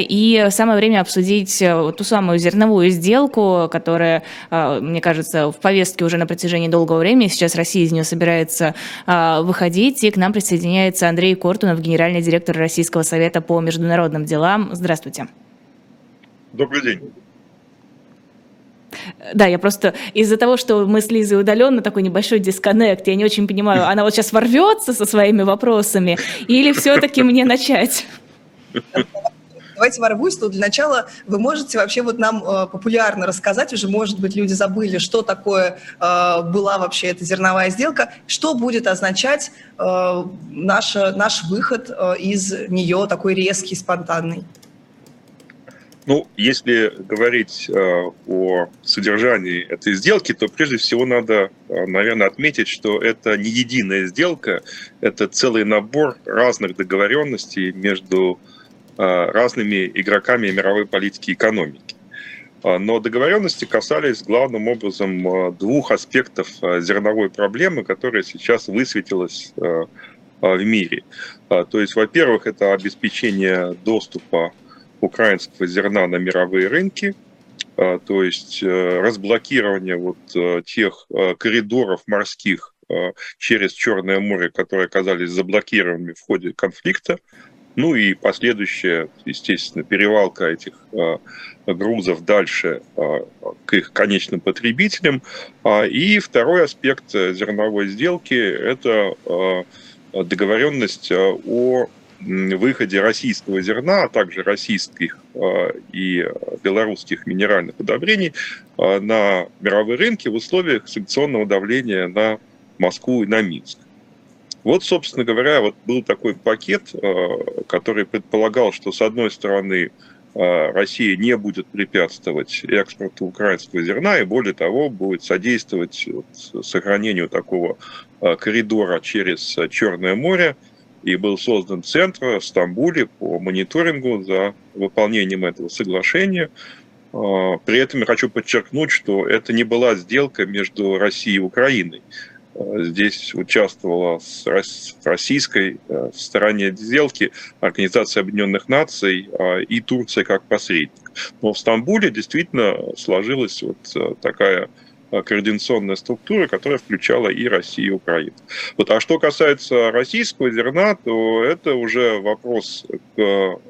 И самое время обсудить э, ту самую зерновую сделку, которая, э, мне кажется, в повестке уже на протяжении долгого времени. Сейчас Россия из нее собирается э, выходить. И к нам присоединяется Андрей Кортунов, генеральный директор Российского совета по международным делам. Здравствуйте. Добрый день. Да, я просто из-за того, что мы с Лизой удаленно, такой небольшой дисконнект, я не очень понимаю, она вот сейчас ворвется со своими вопросами или все-таки мне начать? Давайте ворвусь, то для начала вы можете вообще вот нам э, популярно рассказать, уже, может быть, люди забыли, что такое э, была вообще эта зерновая сделка, что будет означать э, наш, наш выход э, из нее такой резкий, спонтанный. Ну, если говорить э, о содержании этой сделки, то прежде всего надо, э, наверное, отметить, что это не единая сделка, это целый набор разных договоренностей между разными игроками мировой политики и экономики. Э, но договоренности касались главным образом э, двух аспектов зерновой проблемы, которая сейчас высветилась в мире. То есть, во-первых, это обеспечение доступа украинского зерна на мировые рынки, то есть разблокирование вот тех коридоров морских через Черное море, которые оказались заблокированными в ходе конфликта, ну и последующая, естественно, перевалка этих а, грузов дальше а, к их конечным потребителям. А, и второй аспект зерновой сделки – это договоренность о выходе российского зерна, а также российских и белорусских минеральных удобрений на мировые рынки в условиях санкционного давления на Москву и на Минск. Вот, собственно говоря, вот был такой пакет, э, который предполагал, что, с одной стороны, э, Россия не будет препятствовать экспорту украинского зерна и, более того, будет содействовать сохранению такого э, коридора через Черное море. И был создан центр в Стамбуле по мониторингу за выполнением этого соглашения. При этом я хочу подчеркнуть, что это не была сделка между Россией и Украиной. Здесь участвовала с российской э, стороне сделки Организация Объединенных Наций а, и Турция как посредник. Но в Стамбуле действительно сложилась вот э, такая э, координационная структура, которая включала и Россию, и Украину. Вот. А что касается российского зерна, то это уже вопрос к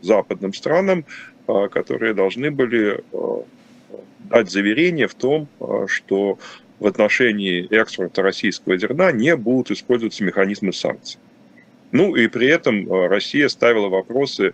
западным странам, которые должны были дать заверение в том, что в отношении экспорта российского зерна не будут использоваться механизмы санкций. Ну и при этом э, Россия ставила вопросы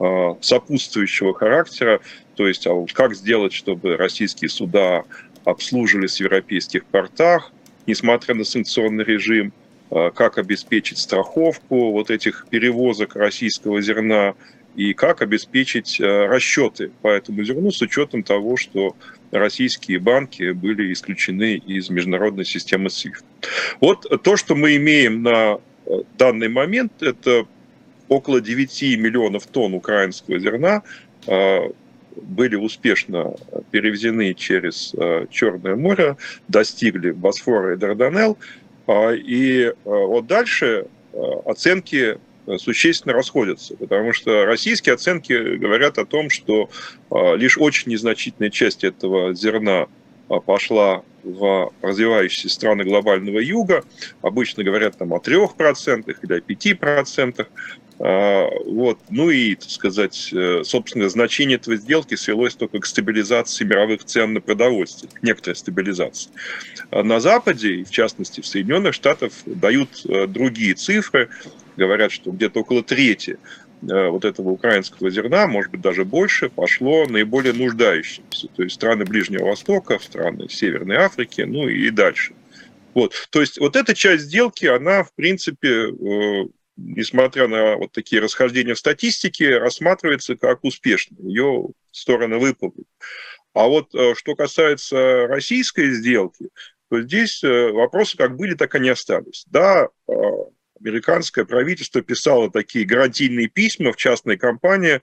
э, сопутствующего характера, то есть а как сделать, чтобы российские суда обслуживались в европейских портах, несмотря на санкционный режим, э, как обеспечить страховку вот этих перевозок российского зерна и как обеспечить расчеты по этому зерну с учетом того, что российские банки были исключены из международной системы SWIFT. Вот то, что мы имеем на э, данный момент, это около 9 миллионов тонн украинского зерна э, были успешно перевезены через э, Черное море, достигли Босфора и Дарданелл. И вот дальше оценки существенно расходятся, потому что российские оценки говорят о том, что а, лишь очень незначительная часть этого зерна а, пошла в развивающиеся страны глобального юга. Обычно говорят там о 3% или о 5%. А, вот. Ну и, так сказать, э, собственно, значение этой сделки свелось только к стабилизации мировых цен на продовольствие, некоторой стабилизации. На Западе, в частности в Соединенных Штатах, дают э, другие цифры говорят, что где-то около трети э, вот этого украинского зерна, может быть, даже больше, пошло наиболее нуждающимся. То есть страны Ближнего Востока, страны Северной Африки, ну и дальше. Вот. То есть вот эта часть сделки, она, в принципе, э, несмотря на вот такие расхождения в статистике, рассматривается как успешная. Ее стороны выполнили. А вот э, что касается российской сделки, то здесь вопросы как были, так и не остались. Да, американское правительство писало такие гарантийные письма в частные компании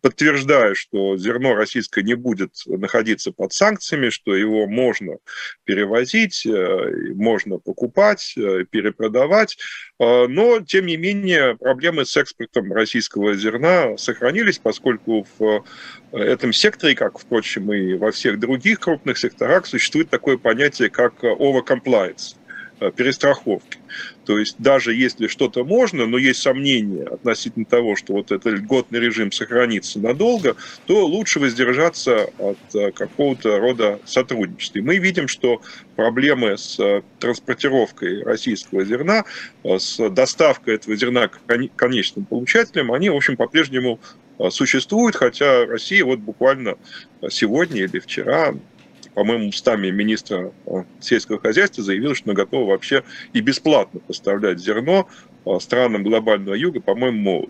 подтверждая, что зерно российское не будет находиться под санкциями, что его можно перевозить, э, можно покупать, э, перепродавать. Э, но, тем не менее, проблемы с экспортом российского зерна сохранились, поскольку в этом секторе, как, впрочем, и во всех других крупных секторах, существует такое понятие, как overcompliance перестраховки. То есть даже если что-то можно, но есть сомнения относительно того, что вот этот льготный режим сохранится надолго, то лучше воздержаться от э, какого-то рода сотрудничества. И мы видим, что проблемы с э, транспортировкой российского зерна, э, с доставкой этого зерна к конечным получателям, они, в общем, по-прежнему существуют, хотя Россия вот буквально сегодня или вчера по-моему, устами министра э, сельского хозяйства заявил, что она готова вообще и бесплатно поставлять зерно э, странам глобального юга. По-моему,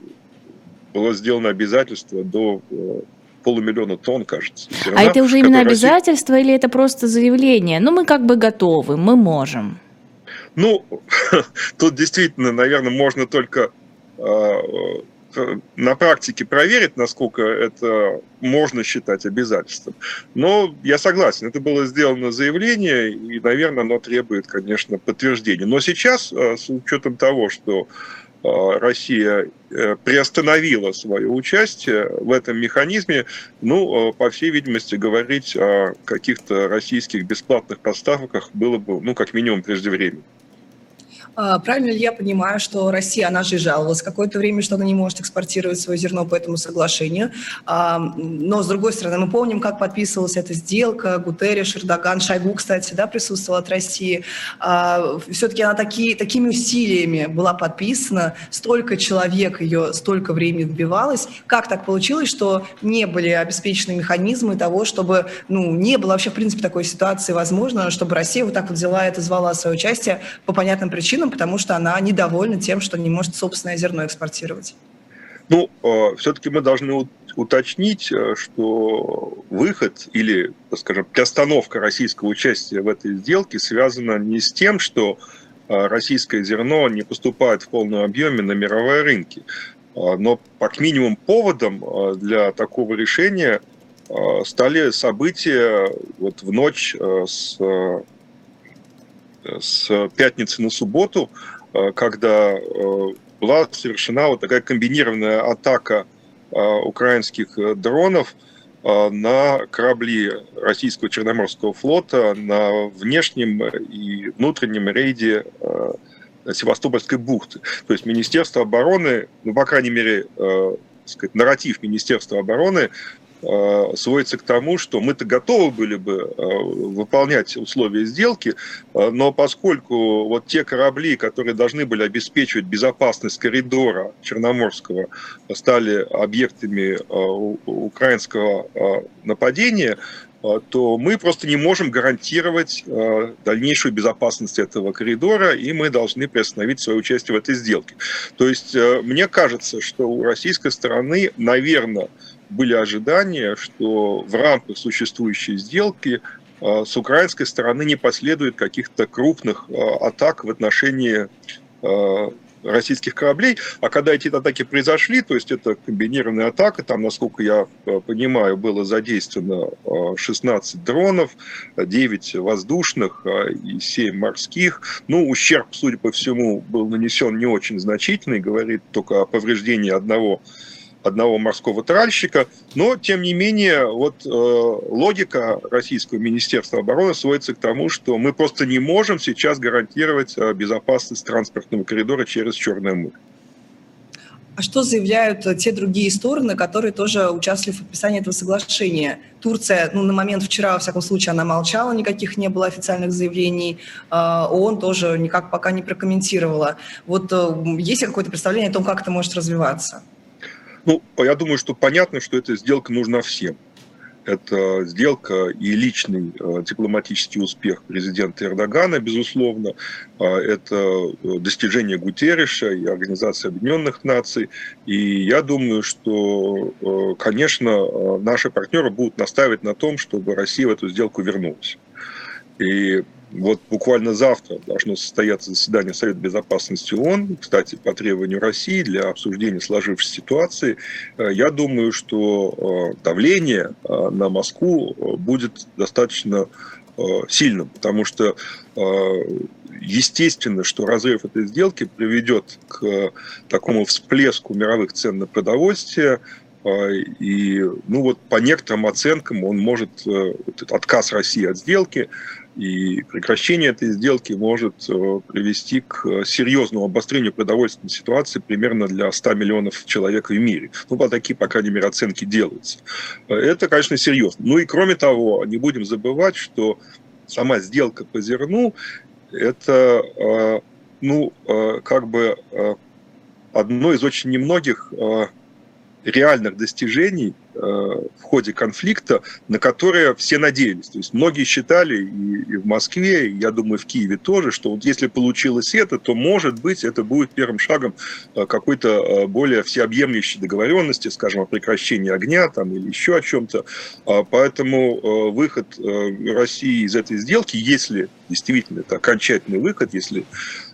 было сделано обязательство до э, полумиллиона тонн, кажется. Зерна, а это уже именно обязательство Россия... или это просто заявление? Ну, мы как бы готовы, мы можем. Ну, тут действительно, наверное, можно только на практике проверить, насколько это можно считать обязательством. Но я согласен, это было сделано заявление, и, наверное, оно требует, конечно, подтверждения. Но сейчас, э, с учетом того, что э, Россия э, приостановила свое участие в этом механизме, ну, по всей видимости, говорить о каких-то российских бесплатных поставках было бы, ну, как минимум, преждевременно. А, правильно ли я понимаю, что Россия, она же жаловалась какое-то время, что она не может экспортировать свое зерно по этому соглашению. А, но, с другой стороны, мы помним, как подписывалась эта сделка. Гутерриш, Эрдоган, Шойгу, кстати, да, присутствовал от России. А, Все-таки она такие, такими усилиями была подписана. Столько человек ее столько времени добивалось. Как так получилось, что не были обеспечены механизмы того, чтобы, ну, не было вообще, в принципе, такой ситуации возможно, чтобы Россия вот так вот взяла это, звала свое участие по понятным причинам, причинам, потому что она недовольна тем, что не может собственное зерно экспортировать. Ну, э, все-таки мы должны уточнить, э, что выход или, скажем, приостановка российского участия в этой сделке связана не с тем, что э, российское зерно не поступает в полном объеме на мировые рынки, но, как минимум, поводом для такого решения стали события вот в ночь с с пятницы на субботу, э, когда э, была совершена вот такая комбинированная атака э, украинских дронов на корабли российского Черноморского флота на внешнем и внутреннем рейде Севастопольской бухты. То есть Министерство обороны, ну, по крайней мере, сказать, нарратив Министерства обороны сводится к тому, что мы-то готовы были бы э, выполнять условия сделки, э, но поскольку вот те корабли, которые должны были обеспечивать безопасность коридора Черноморского, стали объектами украинского нападения, то мы просто не можем гарантировать дальнейшую безопасность этого коридора, и мы должны приостановить свое участие в этой сделке. То есть мне кажется, что у российской стороны, наверное, были ожидания, что в рамках существующей сделки а, с украинской стороны не последует каких-то крупных а, атак в отношении а, российских кораблей. А когда эти атаки произошли, то есть это комбинированная атака, там, насколько я понимаю, было задействовано 16 дронов, 9 воздушных и 7 морских. Ну, ущерб, судя по всему, был нанесен не очень значительный, говорит только о повреждении одного одного морского тральщика, но, тем не менее, вот э, логика Российского Министерства обороны сводится к тому, что мы просто не можем сейчас гарантировать э, безопасность транспортного коридора через Черное море. А что заявляют э, те другие стороны, которые тоже участвовали в подписании этого соглашения? Турция, ну, на момент вчера, во всяком случае, она молчала, никаких не было официальных заявлений. Э, ООН тоже никак пока не прокомментировала. Вот есть ли какое-то представление о том, как это может развиваться? Ну, я думаю, что понятно, что эта сделка нужна всем. Это сделка и личный э, дипломатический успех президента Эрдогана, безусловно. А, это э, достижение Гутерриша и Организации Объединенных Наций. И я думаю, что, э, конечно, наши партнеры будут настаивать на том, чтобы Россия в эту сделку вернулась. И вот буквально завтра должно состояться заседание Совета Безопасности ООН, кстати, по требованию России для обсуждения сложившейся ситуации. Э, я думаю, что э, давление э, на Москву будет достаточно сильным, потому что естественно, что разрыв этой сделки приведет к такому всплеску мировых цен на продовольствие, и, ну вот, по некоторым оценкам он может, этот отказ России от сделки и прекращение этой сделки может э, привести к э, серьезному обострению продовольственной ситуации примерно для 100 миллионов человек в мире. Ну, по такие, по крайней мере, оценки делаются. Это, конечно, серьезно. Ну и кроме того, не будем забывать, что сама сделка по зерну – это, э, ну, как бы одно из очень немногих реальных достижений э, в ходе конфликта, на которые все надеялись. То есть многие считали и, в Москве, и, я думаю, в Киеве тоже, что вот если получилось это, то, может быть, это будет первым шагом э, какой-то э, более всеобъемлющей договоренности, скажем, о прекращении огня там, или еще о чем-то. А поэтому выход России из этой сделки, если действительно это окончательный выход, если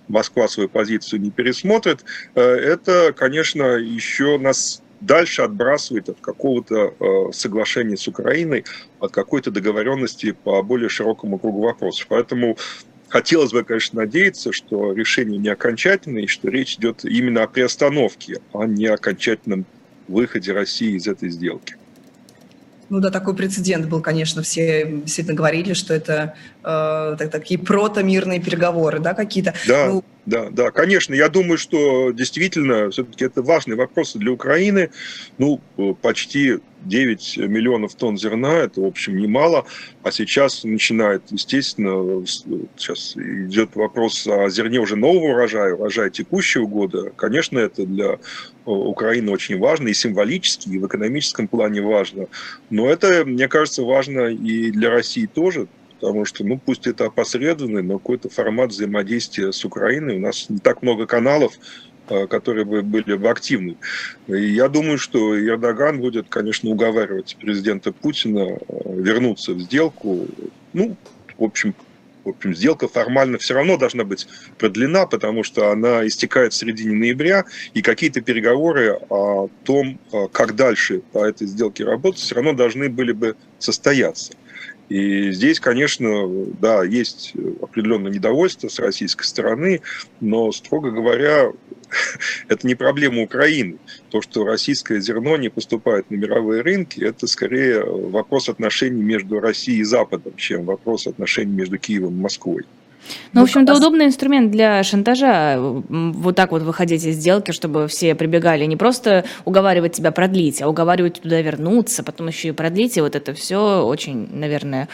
Москва свою позицию не пересмотрит, это, конечно, еще нас дальше отбрасывает от какого-то э, соглашения с Украиной, от какой-то договоренности по более широкому кругу вопросов. Поэтому хотелось бы, конечно, надеяться, что решение не окончательное, и что речь идет именно о приостановке, а не окончательном выходе России из этой сделки. Ну да, такой прецедент был, конечно, все действительно говорили, что это э, так, такие протомирные переговоры, да, какие-то. Да. Ну, да, да, конечно. Я думаю, что действительно все-таки это важный вопрос для Украины. Ну, почти 9 миллионов тонн зерна, это, в общем, немало. А сейчас начинает, естественно, сейчас идет вопрос о зерне уже нового урожая, урожая текущего года. Конечно, это для Украины очень важно и символически, и в экономическом плане важно. Но это, мне кажется, важно и для России тоже, потому что, ну, пусть это опосредованный, но какой-то формат взаимодействия с Украиной. У нас не так много каналов, э, которые бы были бы активны. И я думаю, что Эрдоган будет, конечно, уговаривать президента Путина э, вернуться в сделку. Ну, в общем, в общем, сделка формально все равно должна быть продлена, потому что она истекает в середине ноября, и какие-то переговоры о том, э, как дальше по этой сделке работать, все равно должны были бы состояться. И здесь, конечно, да, есть определенное недовольство с российской стороны, но, строго говоря, это не проблема Украины. То, что российское зерно не поступает на мировые рынки, это скорее вопрос отношений между Россией и Западом, чем вопрос отношений между Киевом и Москвой. Ну, в общем, это удобный инструмент для шантажа, вот так вот выходить из сделки, чтобы все прибегали, не просто уговаривать тебя продлить, а уговаривать туда вернуться, потом еще и продлить, и вот это все очень, наверное,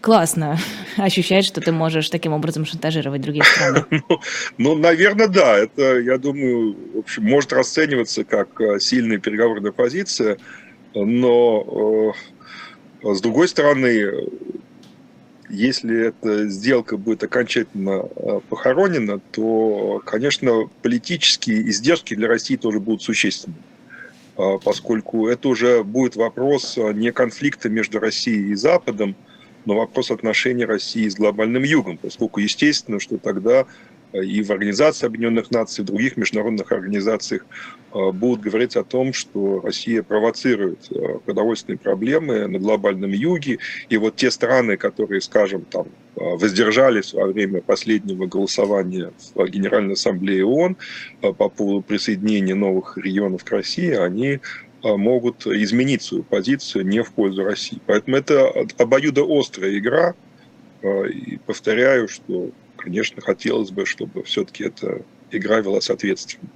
классно ощущать, что ты можешь таким образом шантажировать другие страны. Ну, ну, наверное, да. Это, я думаю, в общем, может расцениваться как э, сильная переговорная позиция, но э, с другой стороны, если эта сделка будет окончательно э, похоронена, то, конечно, политические издержки для России тоже будут существенны, а, поскольку это уже будет вопрос не конфликта между Россией и Западом, но вопрос отношений России с глобальным югом, поскольку естественно, что тогда и в Организации Объединенных Наций, и других международных организациях э, будут говорить о том, что Россия провоцирует э, продовольственные проблемы на глобальном юге. И вот те страны, которые, скажем, там, э, воздержались во время последнего голосования в Генеральной Ассамблее ООН по поводу присоединения новых регионов к России, они могут изменить свою позицию не в пользу России. Поэтому это обоюдоострая игра. И повторяю, что конечно, хотелось бы, чтобы все-таки эта игра велась соответственно.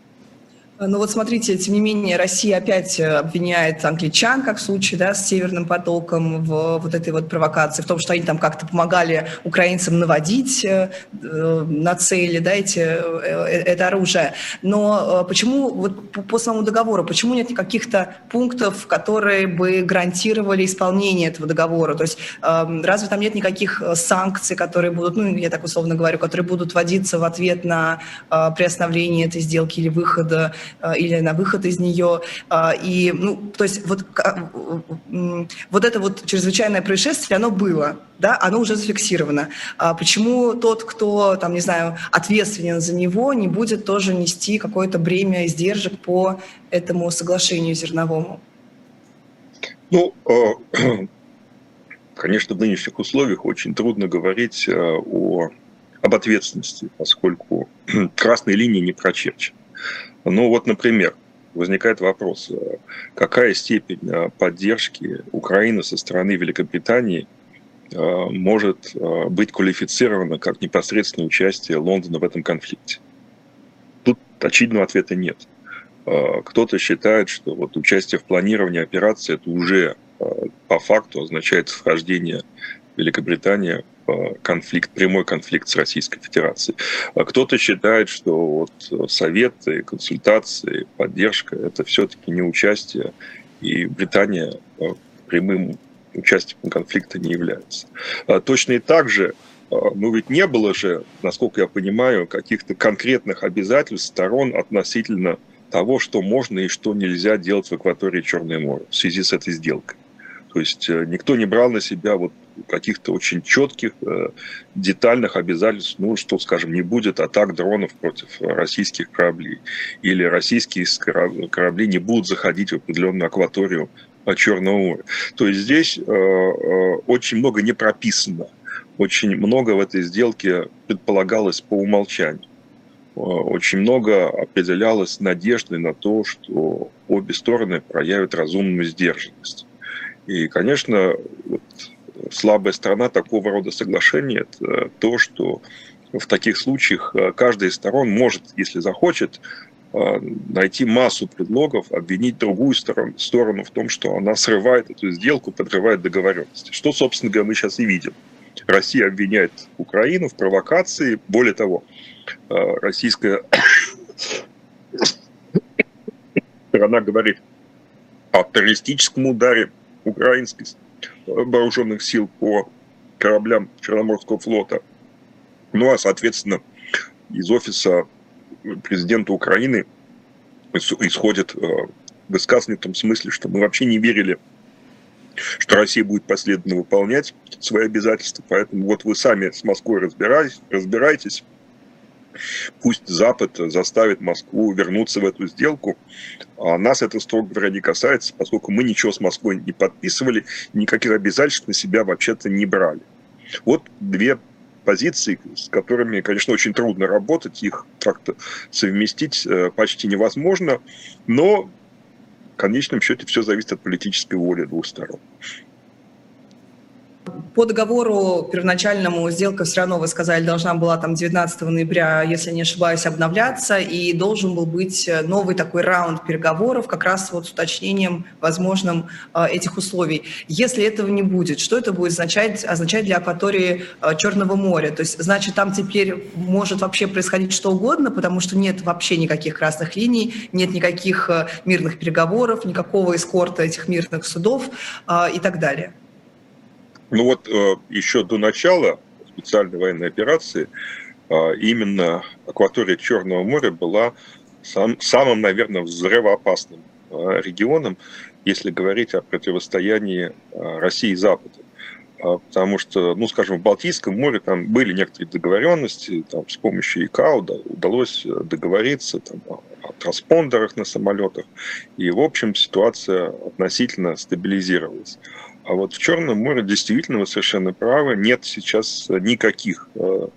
Ну вот смотрите, тем не менее, Россия опять э, обвиняет англичан, как в случае да, с Северным потоком, в вот этой вот провокации, в том, что они там как-то помогали украинцам наводить э, э на цели да, эти, э, это оружие. Но э, почему вот по, по самому договору, почему нет каких-то пунктов, которые бы гарантировали исполнение этого договора? То есть э, разве там нет никаких санкций, которые будут, ну я так условно говорю, которые будут вводиться в ответ на э, приостановление этой сделки или выхода или на выход из нее. И, ну, то есть вот, вот это вот чрезвычайное происшествие, оно было, да, оно уже зафиксировано. Почему тот, кто, там, не знаю, ответственен за него, не будет тоже нести какое-то бремя издержек по этому соглашению зерновому? Ну, конечно, в нынешних условиях очень трудно говорить о об ответственности, поскольку красной линии не прочерчена. Ну вот, например, возникает вопрос, э, какая степень э, поддержки Украины со стороны Великобритании э, может быть квалифицирована как непосредственное участие Лондона в этом конфликте? Тут очевидного ответа нет. Кто-то считает, что вот участие в планировании операции это уже по факту означает вхождение Великобритании конфликт, прямой конфликт с Российской Федерацией. А кто-то считает, что вот советы, консультации, поддержка – это все-таки не участие, и Британия а, прямым участником конфликта не является. А точно и так же ну ведь не было же, насколько я понимаю, каких-то конкретных обязательств сторон относительно того, что можно и что нельзя делать в акватории Черного моря в связи с этой сделкой. То есть э, никто не брал на себя вот каких-то очень четких, э, детальных обязательств, ну, что, скажем, не будет атак дронов против российских кораблей, или российские корабли не будут заходить в определенную акваторию Черного моря. То есть здесь э, очень много не прописано, очень много в этой сделке предполагалось по умолчанию. Очень много определялось надеждой на то, что обе стороны проявят разумную сдержанность. И, конечно, вот слабая сторона такого рода соглашения – это то, что в таких случаях э, каждая из сторон может, если захочет, э, найти массу предлогов, обвинить другую сторону, сторону в том, что она срывает эту сделку, подрывает договоренности. Что, собственно говоря, мы сейчас и видим. Россия обвиняет Украину в провокации. Более того, э, российская сторона говорит о террористическом ударе украинских вооруженных сил по кораблям Черноморского флота. Ну а, соответственно, из офиса президента Украины исходит э, высказывание в том смысле, что мы вообще не верили, что Россия будет последовательно выполнять свои обязательства, поэтому вот вы сами с Москвой разбирайтесь, разбирайтесь Пусть Запад заставит Москву вернуться в эту сделку. А нас это, строго говоря, не касается, поскольку мы ничего с Москвой не подписывали, никаких обязательств на себя вообще-то не брали. Вот две позиции, с которыми, конечно, очень трудно работать, их как-то совместить э, почти невозможно, но в конечном счете все зависит от политической воли двух сторон. По договору первоначальному сделка все равно, вы сказали, должна была там 19 ноября, если не ошибаюсь, обновляться, и должен был быть новый такой раунд переговоров, как раз вот с уточнением возможным э, этих условий. Если этого не будет, что это будет означать, означать для акватории э, Черного моря? То есть, значит, там теперь может вообще происходить что угодно, потому что нет вообще никаких красных линий, нет никаких э, мирных переговоров, никакого эскорта этих мирных судов и так далее. Ну вот э, еще до начала специальной военной операции э, именно акватория Черного моря была сам, самым, наверное, взрывоопасным э, регионом, если говорить о противостоянии России и Запада. Потому что, ну, скажем, в Балтийском море там были некоторые договоренности, там с помощью ИКАО удалось договориться там, о транспондерах на самолетах, и, в общем, ситуация относительно стабилизировалась. А вот в Черном море действительно вы совершенно правы, нет сейчас никаких э,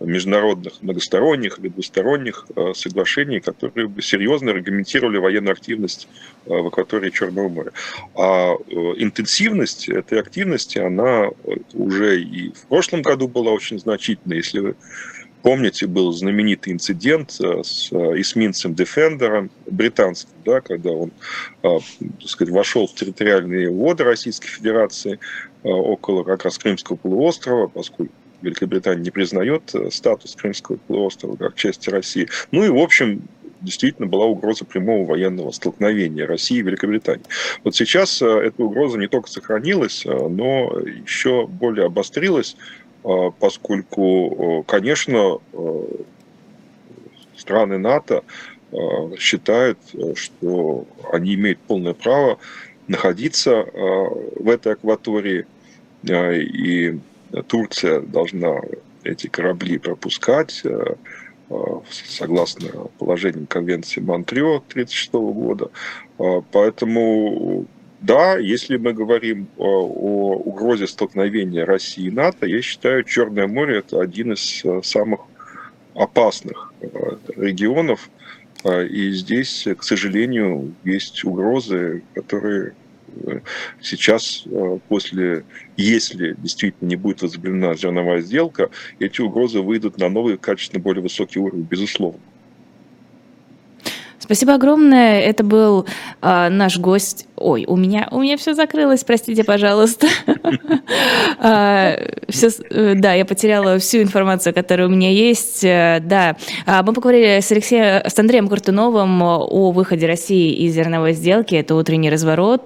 международных многосторонних или двусторонних э, соглашений, которые бы серьезно аргументировали военную активность э, в акватории Черного моря. А интенсивность этой активности, она уже и в прошлом году была очень значительна. Если вы Помните, был знаменитый инцидент э, с э, эсминцем Defender британским, да, когда он э, так сказать, вошел в территориальные воды Российской Федерации около как раз Крымского полуострова, поскольку Великобритания не признает статус Крымского полуострова как части России. Ну и, в общем, действительно была угроза прямого военного столкновения России и Великобритании. Вот сейчас эта угроза не только сохранилась, но еще более обострилась поскольку, конечно, страны НАТО считают, что они имеют полное право находиться в этой акватории, и Турция должна эти корабли пропускать согласно положениям Конвенции Монтрео 1936 года. Поэтому да, если мы говорим о, о угрозе столкновения России и НАТО, я считаю, Черное море это один из самых опасных регионов. И здесь, к сожалению, есть угрозы, которые сейчас, после, если действительно не будет возобновлена зерновая сделка, эти угрозы выйдут на новый, качественно более высокий уровень, безусловно. Спасибо огромное. Это был э, наш гость. Ой, у меня, у меня все закрылось, простите, пожалуйста. А, э, да, я потеряла всю информацию, которая у меня есть. Э, да, а, мы поговорили с Алексеем, с Андреем Куртуновым о выходе России из зерновой сделки. Это утренний разворот.